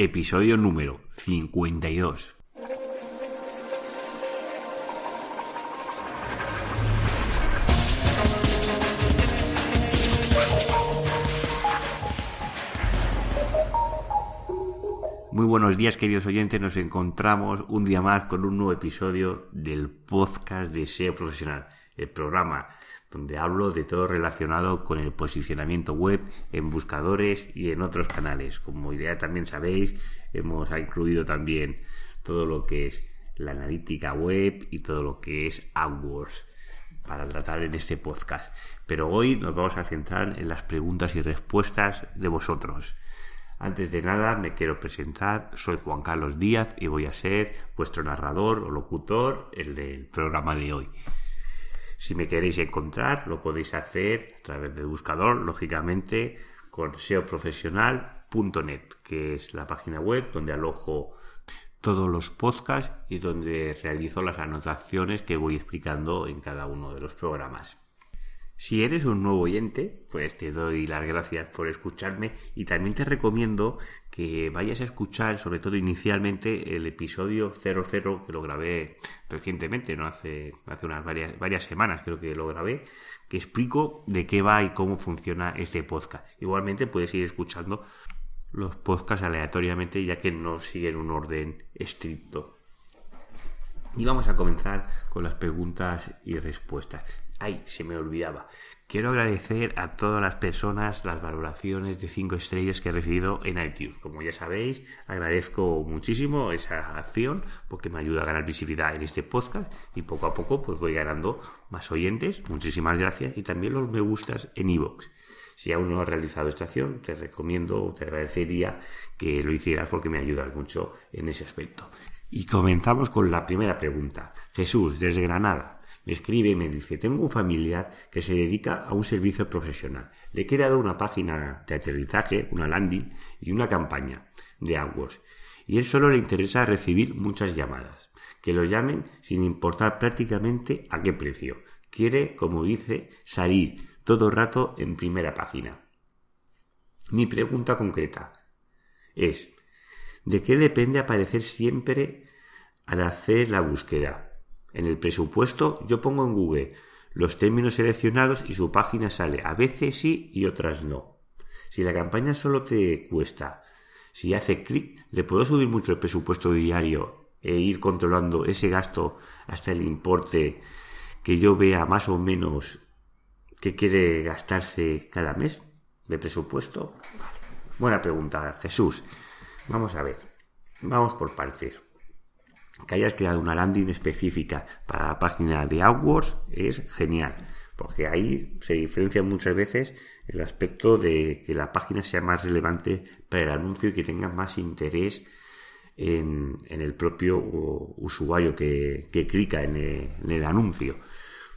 episodio número 52. Muy buenos días queridos oyentes, nos encontramos un día más con un nuevo episodio del podcast de SEO Profesional, el programa donde hablo de todo relacionado con el posicionamiento web en buscadores y en otros canales. Como ya también sabéis, hemos incluido también todo lo que es la analítica web y todo lo que es AdWords para tratar en este podcast. Pero hoy nos vamos a centrar en las preguntas y respuestas de vosotros. Antes de nada me quiero presentar, soy Juan Carlos Díaz y voy a ser vuestro narrador o locutor el del programa de hoy. Si me queréis encontrar, lo podéis hacer a través del buscador, lógicamente, con seoprofesional.net, que es la página web donde alojo todos los podcasts y donde realizo las anotaciones que voy explicando en cada uno de los programas. Si eres un nuevo oyente, pues te doy las gracias por escucharme y también te recomiendo que vayas a escuchar, sobre todo inicialmente, el episodio 00 que lo grabé recientemente, no hace, hace unas varias, varias semanas creo que lo grabé, que explico de qué va y cómo funciona este podcast. Igualmente puedes ir escuchando los podcasts aleatoriamente ya que no siguen un orden estricto. Y vamos a comenzar con las preguntas y respuestas. Ay, se me olvidaba. Quiero agradecer a todas las personas las valoraciones de 5 estrellas que he recibido en iTunes. Como ya sabéis, agradezco muchísimo esa acción porque me ayuda a ganar visibilidad en este podcast y poco a poco pues voy ganando más oyentes. Muchísimas gracias y también los me gustas en iVoox. Si aún no has realizado esta acción, te recomiendo o te agradecería que lo hicieras porque me ayudas mucho en ese aspecto. Y comenzamos con la primera pregunta. Jesús, desde Granada me escribe y me dice, tengo un familiar que se dedica a un servicio profesional. Le he creado una página de aterrizaje, una landing y una campaña de AdWords. Y él solo le interesa recibir muchas llamadas. Que lo llamen sin importar prácticamente a qué precio. Quiere, como dice, salir todo rato en primera página. Mi pregunta concreta es, ¿de qué depende aparecer siempre al hacer la búsqueda? En el presupuesto yo pongo en Google los términos seleccionados y su página sale. A veces sí y otras no. Si la campaña solo te cuesta, si hace clic, le puedo subir mucho el presupuesto diario e ir controlando ese gasto hasta el importe que yo vea más o menos que quiere gastarse cada mes de presupuesto. Buena pregunta, Jesús. Vamos a ver. Vamos por partes que hayas creado una landing específica para la página de AdWords es genial, porque ahí se diferencia muchas veces el aspecto de que la página sea más relevante para el anuncio y que tenga más interés en, el propio usuario que, que clica en el, en el, anuncio.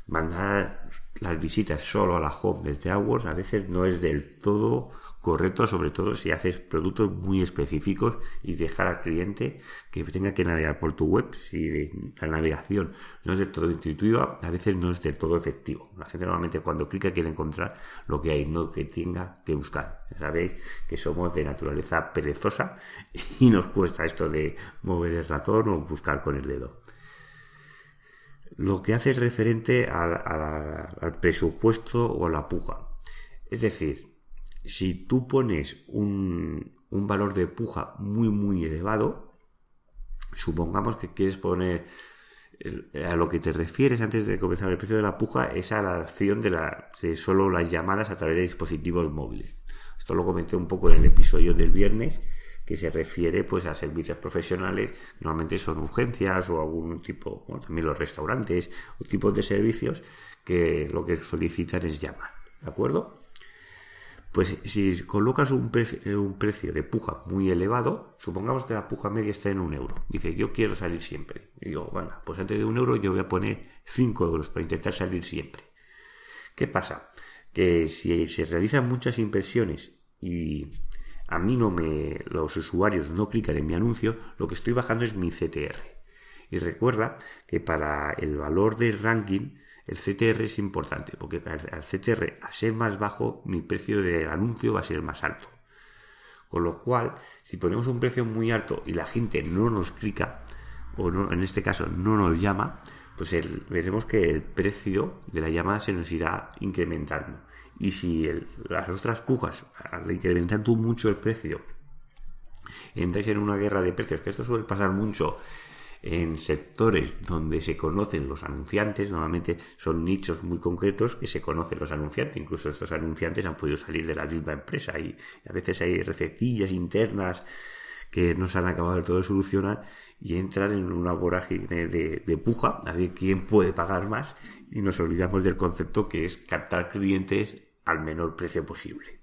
Mandar las visitas solo a la home desde AdWords a veces no es del todo correcto, sobre todo si haces productos muy específicos y dejar al cliente que tenga que navegar por tu web. Si la navegación no es del todo intuitiva, a veces no es del todo efectivo. La gente normalmente cuando clica quiere encontrar lo que hay, no que tenga que buscar. Sabéis que somos de naturaleza perezosa y nos cuesta esto de mover el ratón o buscar con el dedo lo que hace es referente al presupuesto o a la puja. Es decir, si tú pones un, valor de puja muy, muy elevado, supongamos que quieres poner a lo que te refieres antes de comenzar el precio de la puja es a la acción de, la, de solo las llamadas a través de dispositivos móviles. Esto lo comenté un poco en el episodio del viernes que se refiere pues a servicios profesionales, normalmente son urgencias o algún tipo, bueno, también los restaurantes o tipos de servicios que lo que solicitan es llamar, ¿de acuerdo? Pues si colocas un, eh, un, precio de puja muy elevado, supongamos que la puja media está en un euro. Dice, yo quiero salir siempre. Digo, bueno, pues antes de un euro yo voy a poner 5 euros para intentar salir siempre. ¿Qué pasa? Que si se realizan muchas impresiones y a mí no me, los usuarios no clican en mi anuncio, lo que estoy bajando es mi CTR. Y recuerda que para el valor del ranking el CTR es importante porque al CTR, a ser más bajo, mi precio del anuncio va a ser más alto. Con lo cual, si ponemos un precio muy alto y la gente no nos clica, o no, en este caso no nos llama, pues veremos que el precio de la llamada se nos irá incrementando. Y si las otras pujas, al incrementar tú mucho el precio, entráis en una guerra de precios, que esto suele pasar mucho en sectores donde se conocen los anunciantes, normalmente son nichos muy concretos que se conocen los anunciantes, incluso estos anunciantes han podido salir de la misma empresa y a veces hay recettillas internas que no se han acabado de todo solucionar y entran en una vorágine de, de, puja a ver quién puede pagar más y nos olvidamos del concepto que es captar clientes al menor precio posible.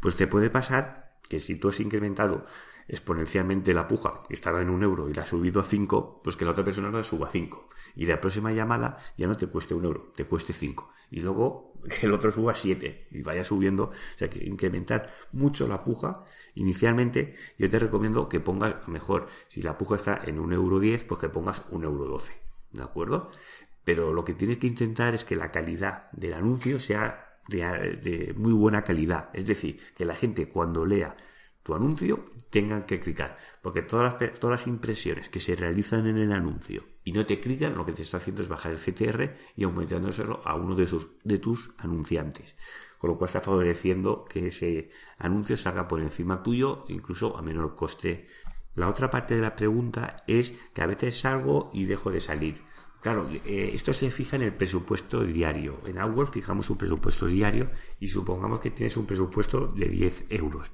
Pues te puede pasar que si tú has incrementado exponencialmente la puja, que estaba en un euro y la has subido a 5, pues que la otra persona la suba a 5. Y la próxima llamada ya no te cueste un euro, te cueste 5. Y luego que el otro suba a 7 y vaya subiendo. O sea que incrementar mucho la puja. Inicialmente yo te recomiendo que pongas mejor, si la puja está en un euro 10, pues que pongas un euro 12. ¿De acuerdo? Pero lo que tienes que intentar es que la calidad del anuncio sea de, de muy buena calidad. Es decir, que la gente cuando lea tu anuncio tengan que clicar. Porque todas las, todas las impresiones que se realizan en el anuncio y no te clican, lo que te está haciendo es bajar el CTR y aumentándoselo a uno de, sus, de tus anunciantes. Con lo cual está favoreciendo que ese anuncio salga por encima tuyo, incluso a menor coste. La otra parte de la pregunta es que a veces salgo y dejo de salir. Claro, eh, esto se fija en el presupuesto diario. En AdWords fijamos un presupuesto diario y supongamos que tienes un presupuesto de 10 euros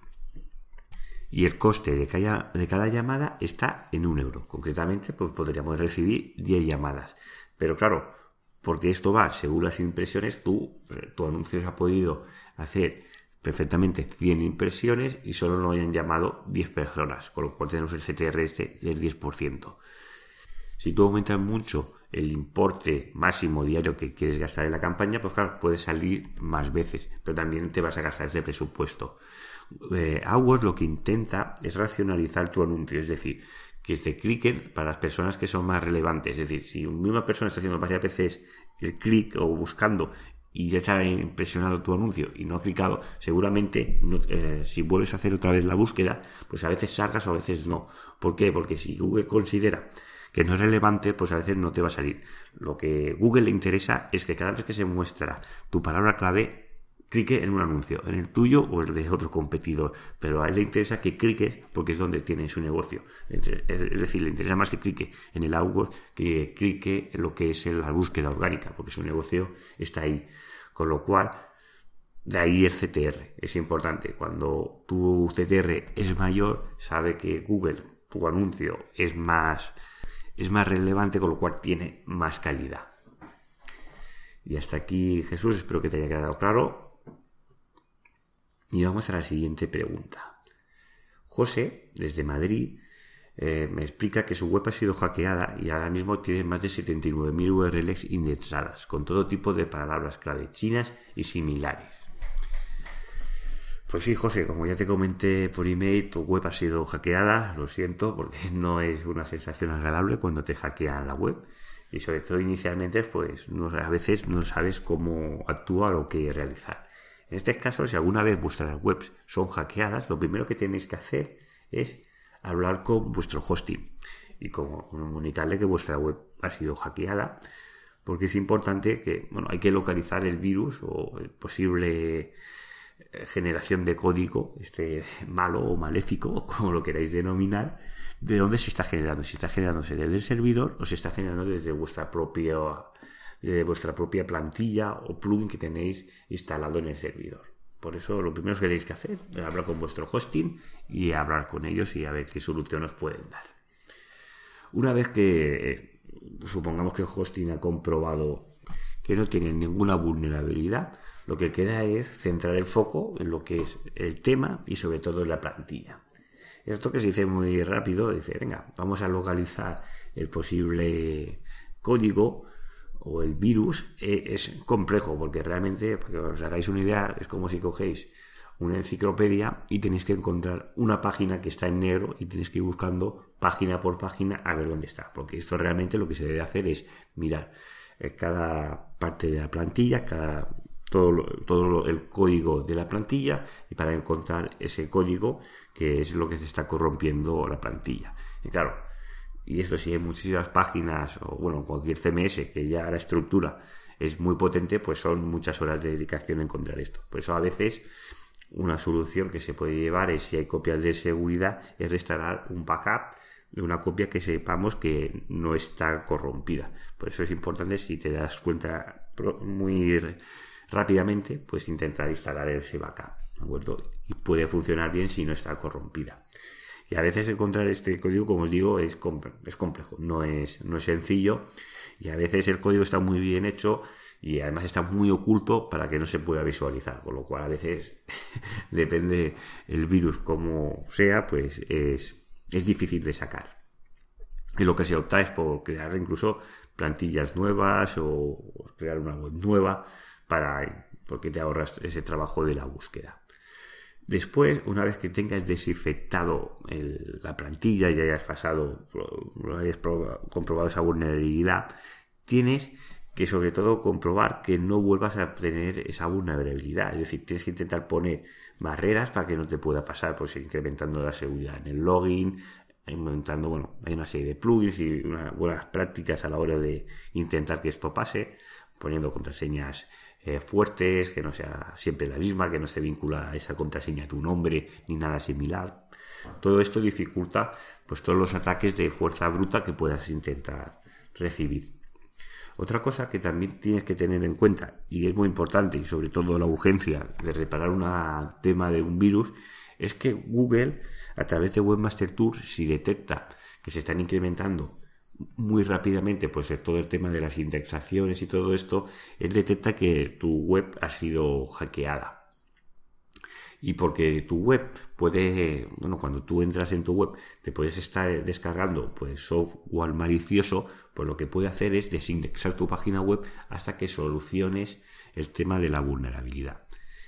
y el coste de cada, de cada llamada está en un euro. Concretamente, pues podríamos recibir 10 llamadas. Pero claro, porque esto va según las impresiones, tú, tu anuncio se ha podido hacer perfectamente 100 impresiones y solo no hayan llamado 10 personas, con lo cual tenemos el CTR este del 10%. Si tú aumentas mucho el importe máximo diario que quieres gastar en la campaña, pues claro, puedes salir más veces, pero también te vas a gastar ese presupuesto eh, lo que intenta es racionalizar tu anuncio, es decir, que te cliquen para las personas que son más relevantes. Es decir, si una misma persona está haciendo varias veces el clic o buscando y ya está impresionado tu anuncio y no ha clicado, seguramente eh, si vuelves a hacer otra vez la búsqueda, pues a veces salgas o a veces no. ¿Por qué? Porque si Google considera que no es relevante, pues a veces no te va a salir. Lo que Google le interesa es que cada vez que se muestra tu palabra clave, clique en un anuncio, en el tuyo o el de otro competidor, pero a él le interesa que cliques porque es donde tiene su negocio. Es decir, le interesa más que clique en el AdWords que clique en lo que es la búsqueda orgánica, porque su negocio está ahí. Con lo cual, de ahí el CTR. Es importante. Cuando tu CTR es mayor, sabe que Google, tu anuncio, es más, es más relevante, con lo cual tiene más calidad. Y hasta aquí, Jesús, espero que te haya quedado claro. Y vamos a la siguiente pregunta. José, desde Madrid, eh, me explica que su web ha sido hackeada y ahora mismo tiene más de 79.000 URLs indexadas, con todo tipo de palabras clave chinas y similares. Pues sí, José, como ya te comenté por email, tu web ha sido hackeada, lo siento, porque no es una sensación agradable cuando te hackean la web. Y sobre todo inicialmente, pues a veces no sabes cómo actuar o qué realizar. En este caso, si alguna vez vuestras webs son hackeadas, lo primero que tenéis que hacer es hablar con vuestro hosting y comunicarle que vuestra web ha sido hackeada, porque es importante que, bueno, hay que localizar el virus o el posible generación de código, este malo o maléfico, como lo queráis denominar, de dónde se está generando, si está generándose desde el servidor o se está generando desde vuestra propia de vuestra propia plantilla o plugin que tenéis instalado en el servidor. Por eso lo primero que tenéis que hacer es hablar con vuestro hosting y hablar con ellos y a ver qué solución os pueden dar. Una vez que eh, supongamos que el hosting ha comprobado que no tiene ninguna vulnerabilidad, lo que queda es centrar el foco en lo que es el tema y sobre todo en la plantilla. Esto que se dice muy rápido, dice, venga, vamos a localizar el posible código o el virus eh, es complejo porque realmente, para que os hagáis una idea, es como si cogéis una enciclopedia y tenéis que encontrar una página que está en negro y tenéis que ir buscando página por página a ver dónde está. Porque esto realmente lo que se debe hacer es mirar eh, cada parte de la plantilla, cada todo, todo el código de la plantilla y para encontrar ese código que es lo que se está corrompiendo la plantilla. Y claro, y esto si hay muchísimas páginas o bueno, cualquier CMS que ya la estructura es muy potente, pues son muchas horas de dedicación encontrar esto. Por eso a veces una solución que se puede llevar es si hay copias de seguridad es restaurar un backup de una copia que sepamos que no está corrompida. Por eso es importante si te das cuenta muy rápidamente, pues intentar instalar ese backup, ¿de acuerdo? Y puede funcionar bien si no está corrompida. Y a veces encontrar este código, como os digo, es, complejo, no es, no es sencillo. Y a veces el código está muy bien hecho y además está muy oculto para que no se pueda visualizar, con lo cual a veces depende el virus como sea, pues es, es difícil de sacar. Y lo que se opta es por crear incluso plantillas nuevas o crear una web nueva para porque te ahorras ese trabajo de la búsqueda. Después, una vez que tengas desinfectado la plantilla y hayas pasado, hayas comprobado esa vulnerabilidad, tienes que sobre todo comprobar que no vuelvas a tener esa vulnerabilidad. Es decir, tienes que intentar poner barreras para que no te pueda pasar, pues incrementando la seguridad en el login, bueno, hay una serie de plugins y unas buenas prácticas a la hora de intentar que esto pase, poniendo contraseñas eh, fuertes, que no sea siempre la misma, que no esté vinculada a esa contraseña tu nombre ni nada similar. Todo esto dificulta pues todos los ataques de fuerza bruta que puedas intentar recibir. Otra cosa que también tienes que tener en cuenta, y es muy importante, y sobre todo la urgencia de reparar un tema de un virus, es que Google, a través de Webmaster Tour, si detecta que se están incrementando muy rápidamente pues todo el tema de las indexaciones y todo esto, él detecta que tu web ha sido hackeada. Y porque tu web puede, bueno, cuando tú entras en tu web, te puedes estar descargando pues software malicioso, pues lo que puede hacer es desindexar tu página web hasta que soluciones el tema de la vulnerabilidad.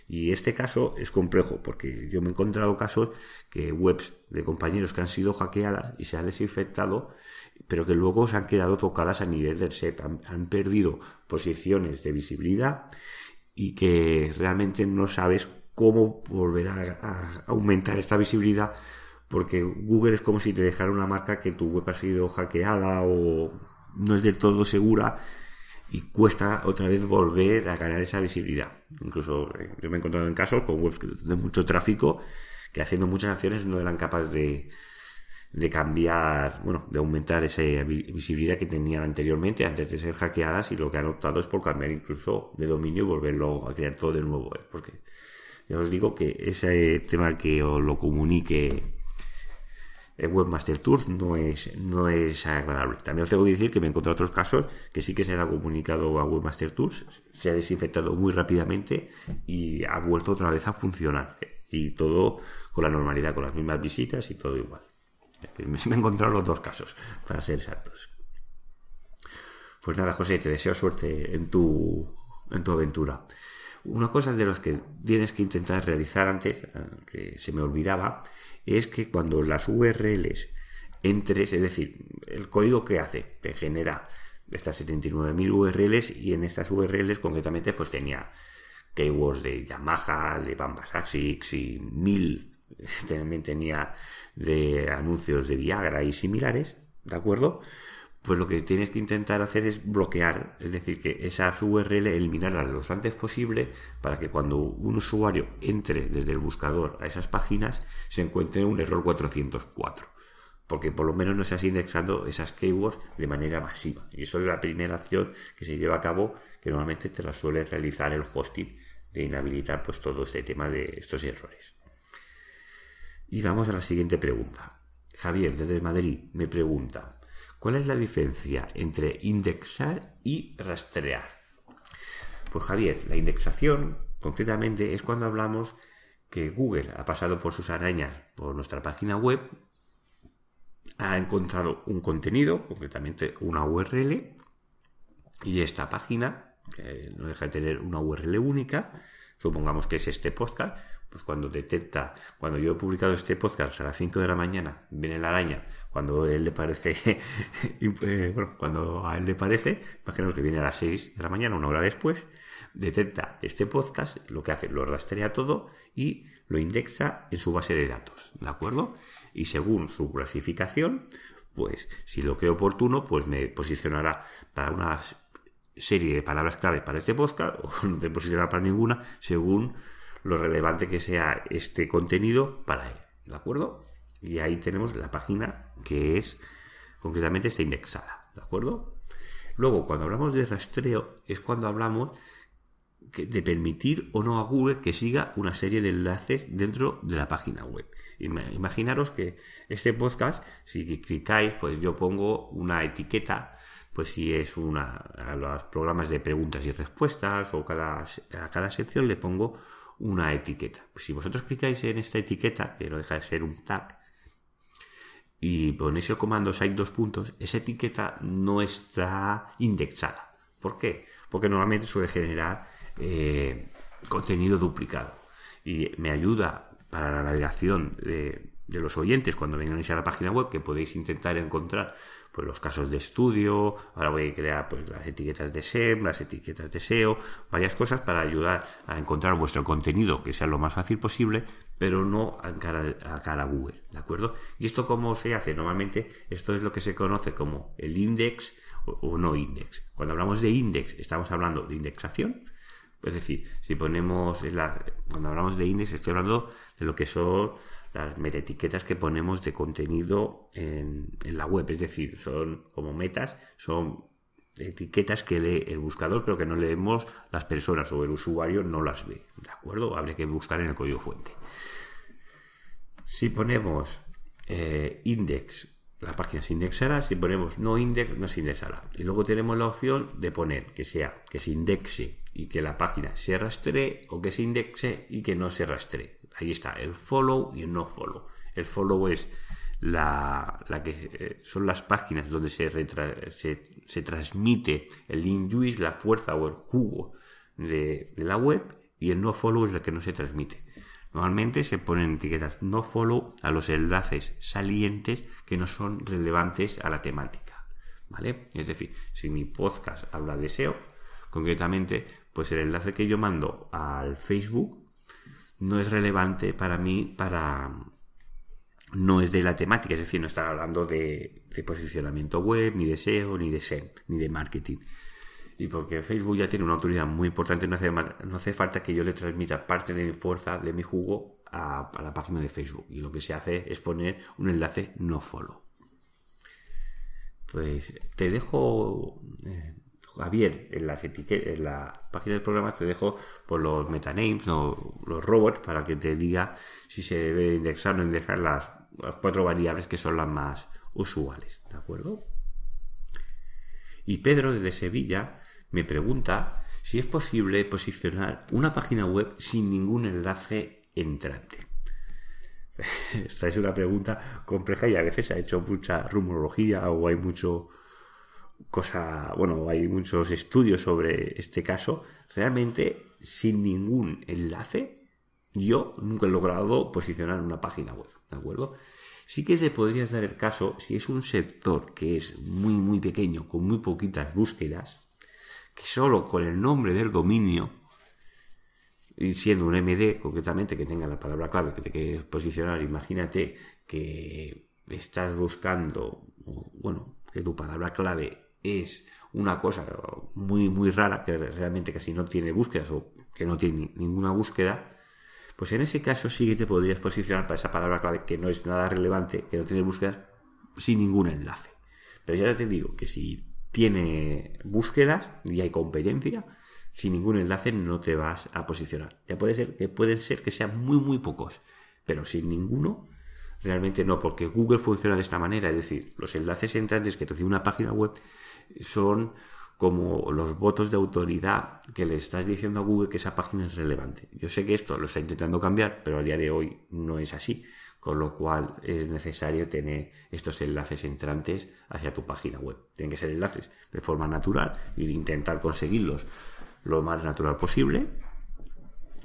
Y este caso es complejo porque yo me he encontrado casos que webs de compañeros que han sido hackeadas y se han desinfectado pero que luego se han quedado tocadas a nivel del SEP, han, perdido posiciones de visibilidad y que realmente no sabes cómo volver a, aumentar esta visibilidad porque Google es como si te dejara una marca que tu web ha sido hackeada o no es del todo segura y cuesta otra vez volver a ganar esa visibilidad. Incluso eh, yo me he encontrado en casos con webs de mucho tráfico que haciendo muchas acciones no eran capaces de, de cambiar, bueno, de aumentar esa visibilidad que tenían anteriormente antes de ser hackeadas y lo que han optado es por cambiar incluso de dominio y volverlo a crear todo de nuevo. ¿eh? Porque ya os digo que ese tema que os lo comunique el Webmaster Tour no es, no es agradable. También os tengo que decir que me he encontrado otros casos que sí que se ha comunicado a Webmaster Tours, se ha desinfectado muy rápidamente y ha vuelto otra vez a funcionar. ¿eh? Y todo con la normalidad, con las mismas visitas y todo igual. Me he encontrado los dos casos, para ser exactos. Pues nada, José, te deseo suerte en tu, en tu aventura. Una cosa de las que tienes que intentar realizar antes, eh, que se me olvidaba, es que cuando las URLs entres, es decir, el código que hace, te genera estas 79.000 URLs y en estas URLs concretamente pues tenía keywords de Yamaha, de Bambas Asics y mil también tenía de anuncios de Viagra y similares, ¿de acuerdo? Pues lo que tienes que intentar hacer es bloquear, es decir, que esas URL eliminarlas lo antes posible para que cuando un usuario entre desde el buscador a esas páginas se encuentre un error 404 porque por lo menos no estás indexando esas keywords de manera masiva. Y eso es la primera acción que se lleva a cabo, que normalmente te la suele realizar el hosting, de inhabilitar pues todo este tema de estos errores. Y vamos a la siguiente pregunta. Javier, desde Madrid, me pregunta, ¿cuál es la diferencia entre indexar y rastrear? Pues Javier, la indexación, concretamente, es cuando hablamos que Google ha pasado por sus arañas por nuestra página web, ha encontrado un contenido, concretamente una URL, y esta página, que no deja de tener una URL única, supongamos que es este podcast, pues cuando detecta, cuando yo he publicado este podcast a las 5 de la mañana, viene la araña, cuando a él le parece, eh, bueno, cuando a él le parece, imaginemos que viene a las 6 de la mañana, una hora después, detecta este podcast, lo que hace, lo rastrea todo y lo indexa en su base de datos, ¿de acuerdo? Y según su clasificación, pues si lo creo oportuno, pues me posicionará para una serie de palabras clave para este podcast o no te posicionará para ninguna según lo relevante que sea este contenido para él, ¿de acuerdo? Y ahí tenemos la página que es concretamente está indexada, ¿de acuerdo? Luego, cuando hablamos de rastreo, es cuando hablamos de permitir o no a Google que siga una serie de enlaces dentro de la página web. Imaginaros que este podcast, si clicáis, pues yo pongo una etiqueta, pues si es una a los programas de preguntas y respuestas o cada, a cada sección le pongo una etiqueta. Pues si vosotros clicáis en esta etiqueta, que no deja de ser un tag, y ponéis el comando site dos puntos, esa etiqueta no está indexada. ¿Por qué? Porque normalmente suele generar eh, contenido duplicado y me ayuda para la navegación de, los oyentes cuando vengan a la página web que podéis intentar encontrar pues los casos de estudio, ahora voy a crear pues las etiquetas de SEM, las etiquetas de SEO, varias cosas para ayudar a encontrar vuestro contenido que sea lo más fácil posible, pero no a cara, a cara Google, ¿de acuerdo? ¿Y esto cómo se hace? Normalmente esto es lo que se conoce como el index o no index. Cuando hablamos de index estamos hablando de indexación, es decir, si ponemos, cuando hablamos de index, estoy hablando de lo que son las metaetiquetas que ponemos de contenido en, la web. Es decir, son como metas, son etiquetas que lee el buscador, pero que no leemos las personas o el usuario no las ve. ¿De acuerdo? Habría que buscar en el código fuente. Si ponemos eh, index, la página se indexará. Si ponemos no index, no se indexará. Y luego tenemos la opción de poner que sea que se indexe y que la página se rastree o que se indexe y que no se rastree. Ahí está el follow y el no follow. El follow es la, que eh, son las páginas donde se, transmite el induce, la fuerza o el jugo de, de, la web y el no follow es la que no se transmite. Normalmente se ponen etiquetas no follow a los enlaces salientes que no son relevantes a la temática. ¿Vale? Es decir, si mi podcast habla de SEO, concretamente pues el enlace que yo mando al Facebook no es relevante para mí para no es de la temática, es decir, no está hablando de, posicionamiento web, ni de SEO, ni de SEM, ni de marketing. Y porque Facebook ya tiene una autoridad muy importante, no hace, no hace falta que yo le transmita parte de mi fuerza, de mi jugo a, la página de Facebook. Y lo que se hace es poner un enlace no follow. Pues te dejo eh, Javier, en, las en la página del programa te dejo por los metanames, o los robots, para que te diga si se debe indexar o no indexar las, cuatro variables que son las más usuales. ¿De acuerdo? Y Pedro desde Sevilla me pregunta si es posible posicionar una página web sin ningún enlace entrante. Esta es una pregunta compleja y a veces ha hecho mucha rumorología o hay mucho cosa, bueno, hay muchos estudios sobre este caso, realmente sin ningún enlace, yo nunca he logrado posicionar una página web, ¿de acuerdo? Sí que te podrías dar el caso si es un sector que es muy, muy pequeño, con muy poquitas búsquedas, que solo con el nombre del dominio, y siendo un MD concretamente que tenga la palabra clave que te quieres posicionar, imagínate que estás buscando, bueno, que tu palabra clave es una cosa muy, muy rara, que realmente casi no tiene búsquedas o que no tiene ninguna búsqueda, pues en ese caso sí que te podrías posicionar para esa palabra clave que no es nada relevante, que no tiene búsquedas, sin ningún enlace. Pero ya te digo que si tiene búsquedas y hay competencia, sin ningún enlace no te vas a posicionar. Ya puede ser que pueden ser que sean muy muy pocos, pero sin ninguno realmente no, porque Google funciona de esta manera, es decir, los enlaces entrantes que recibe una página web son como los votos de autoridad que le estás diciendo a Google que esa página es relevante. Yo sé que esto lo está intentando cambiar, pero a día de hoy no es así, con lo cual es necesario tener estos enlaces entrantes hacia tu página web. Tienen que ser enlaces de forma natural e intentar conseguirlos lo más natural posible.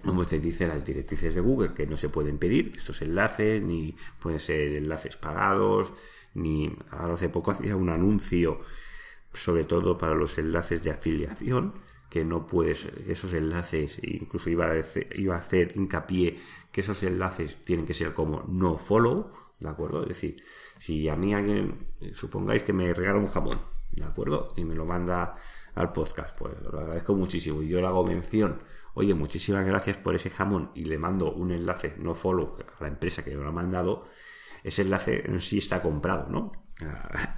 como te dice las directrices de Google, que no se pueden pedir estos enlaces, ni pueden ser enlaces pagados, ni ahora hace poco hacía un anuncio, sobre todo para los enlaces de afiliación, que no puedes, esos enlaces, incluso iba a, iba a hacer hincapié que esos enlaces tienen que ser como no follow, ¿de acuerdo? Es decir, si a mí alguien, supongáis que me regala un jamón, ¿de acuerdo? Y me lo manda al podcast, pues lo agradezco muchísimo y yo le hago mención oye, muchísimas gracias por ese jamón y le mando un enlace no follow a la empresa que me lo ha mandado, ese enlace en sí está comprado, ¿no?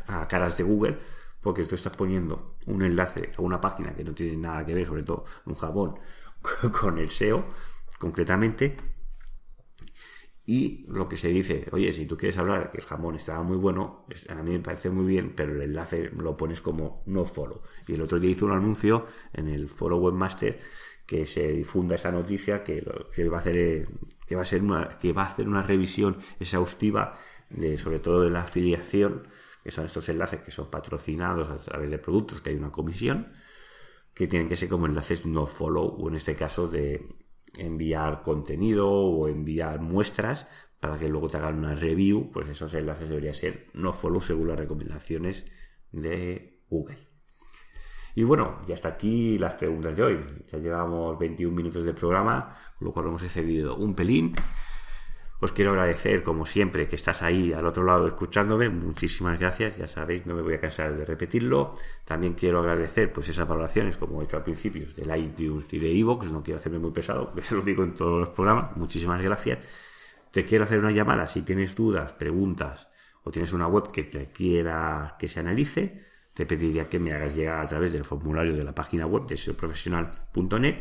A, caras de Google, porque tú estás poniendo un enlace a una página que no tiene nada que ver, sobre todo un jamón, con el SEO, concretamente. Y lo que se dice, oye, si tú quieres hablar que el jamón estaba muy bueno, a mí me parece muy bien, pero el enlace lo pones como no follow. Y el otro día hizo un anuncio en el foro webmaster que se difunda esa noticia que, que va a hacer que va a ser una, que va a hacer una revisión exhaustiva de sobre todo de la afiliación que son estos enlaces que son patrocinados a través de productos que hay una comisión que tienen que ser como enlaces no follow o en este caso de enviar contenido o enviar muestras para que luego te hagan una review pues esos enlaces deberían ser no follow según las recomendaciones de Google y bueno, y hasta aquí las preguntas de hoy. Ya llevamos 21 minutos de programa, con lo cual hemos excedido un pelín. Os quiero agradecer, como siempre, que estás ahí al otro lado escuchándome. Muchísimas gracias. Ya sabéis, no me voy a cansar de repetirlo. También quiero agradecer pues esas valoraciones, como he hecho al principio, del iTunes y de Evox. No quiero hacerme muy pesado, lo digo en todos los programas. Muchísimas gracias. Te quiero hacer una llamada si tienes dudas, preguntas o tienes una web que te quiera que se analice te pediría que me hagas llegar a través del formulario de la página web de seoprofesional.net,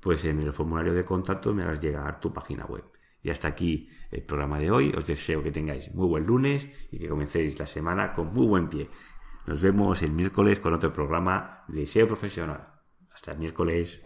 pues en el formulario de contacto me hagas llegar tu página web. Y hasta aquí el programa de hoy. Os deseo que tengáis muy buen lunes y que comencéis la semana con muy buen pie. Nos vemos el miércoles con otro programa de SEO Profesional. Hasta el miércoles.